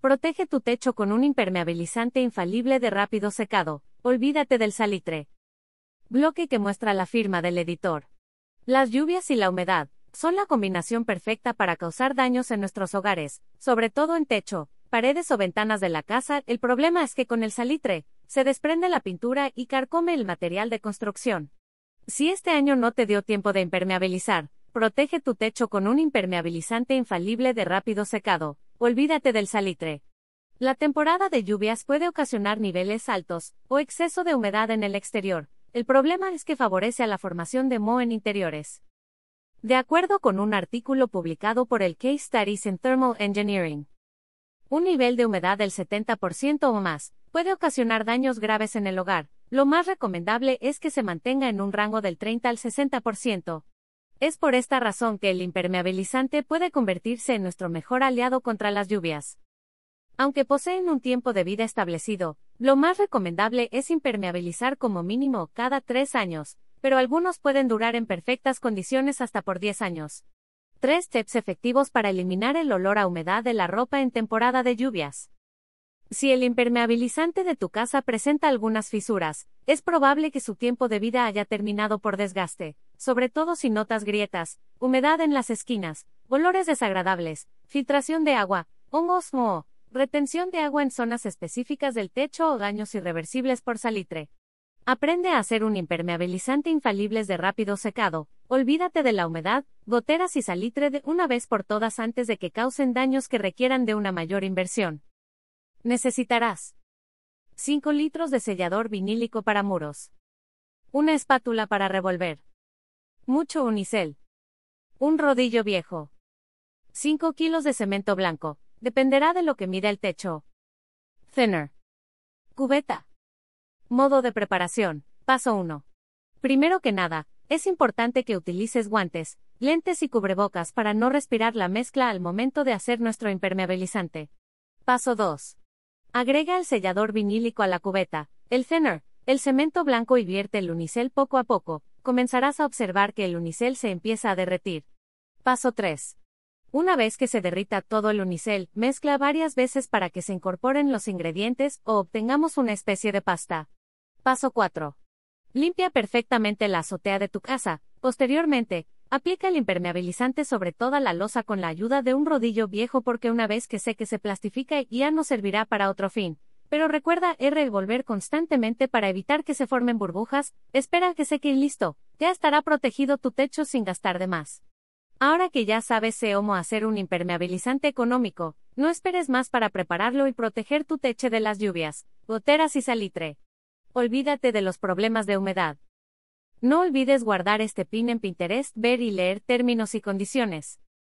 Protege tu techo con un impermeabilizante infalible de rápido secado. Olvídate del salitre. Bloque que muestra la firma del editor. Las lluvias y la humedad son la combinación perfecta para causar daños en nuestros hogares, sobre todo en techo, paredes o ventanas de la casa. El problema es que con el salitre, se desprende la pintura y carcome el material de construcción. Si este año no te dio tiempo de impermeabilizar, protege tu techo con un impermeabilizante infalible de rápido secado. Olvídate del salitre. La temporada de lluvias puede ocasionar niveles altos o exceso de humedad en el exterior. El problema es que favorece a la formación de moho en interiores. De acuerdo con un artículo publicado por el Case Studies in Thermal Engineering, un nivel de humedad del 70% o más puede ocasionar daños graves en el hogar. Lo más recomendable es que se mantenga en un rango del 30 al 60%. Es por esta razón que el impermeabilizante puede convertirse en nuestro mejor aliado contra las lluvias. Aunque poseen un tiempo de vida establecido, lo más recomendable es impermeabilizar como mínimo cada tres años, pero algunos pueden durar en perfectas condiciones hasta por 10 años. Tres tips efectivos para eliminar el olor a humedad de la ropa en temporada de lluvias. Si el impermeabilizante de tu casa presenta algunas fisuras, es probable que su tiempo de vida haya terminado por desgaste, sobre todo si notas grietas, humedad en las esquinas, olores desagradables, filtración de agua, hongos o retención de agua en zonas específicas del techo o daños irreversibles por salitre. Aprende a hacer un impermeabilizante infalibles de rápido secado. Olvídate de la humedad, goteras y salitre de una vez por todas antes de que causen daños que requieran de una mayor inversión. Necesitarás 5 litros de sellador vinílico para muros. Una espátula para revolver. Mucho unicel. Un rodillo viejo. 5 kilos de cemento blanco. Dependerá de lo que mida el techo. Thinner. Cubeta. Modo de preparación. Paso 1. Primero que nada, es importante que utilices guantes, lentes y cubrebocas para no respirar la mezcla al momento de hacer nuestro impermeabilizante. Paso 2. Agrega el sellador vinílico a la cubeta, el thinner, el cemento blanco y vierte el unicel poco a poco, comenzarás a observar que el unicel se empieza a derretir. Paso 3. Una vez que se derrita todo el unicel, mezcla varias veces para que se incorporen los ingredientes o obtengamos una especie de pasta. Paso 4. Limpia perfectamente la azotea de tu casa. Posteriormente, Aplica el impermeabilizante sobre toda la losa con la ayuda de un rodillo viejo porque una vez que seque se plastifica y ya no servirá para otro fin. Pero recuerda revolver constantemente para evitar que se formen burbujas, espera que seque y listo, ya estará protegido tu techo sin gastar de más. Ahora que ya sabes cómo hacer un impermeabilizante económico, no esperes más para prepararlo y proteger tu techo de las lluvias, goteras y salitre. Olvídate de los problemas de humedad. No olvides guardar este pin en Pinterest, ver y leer términos y condiciones.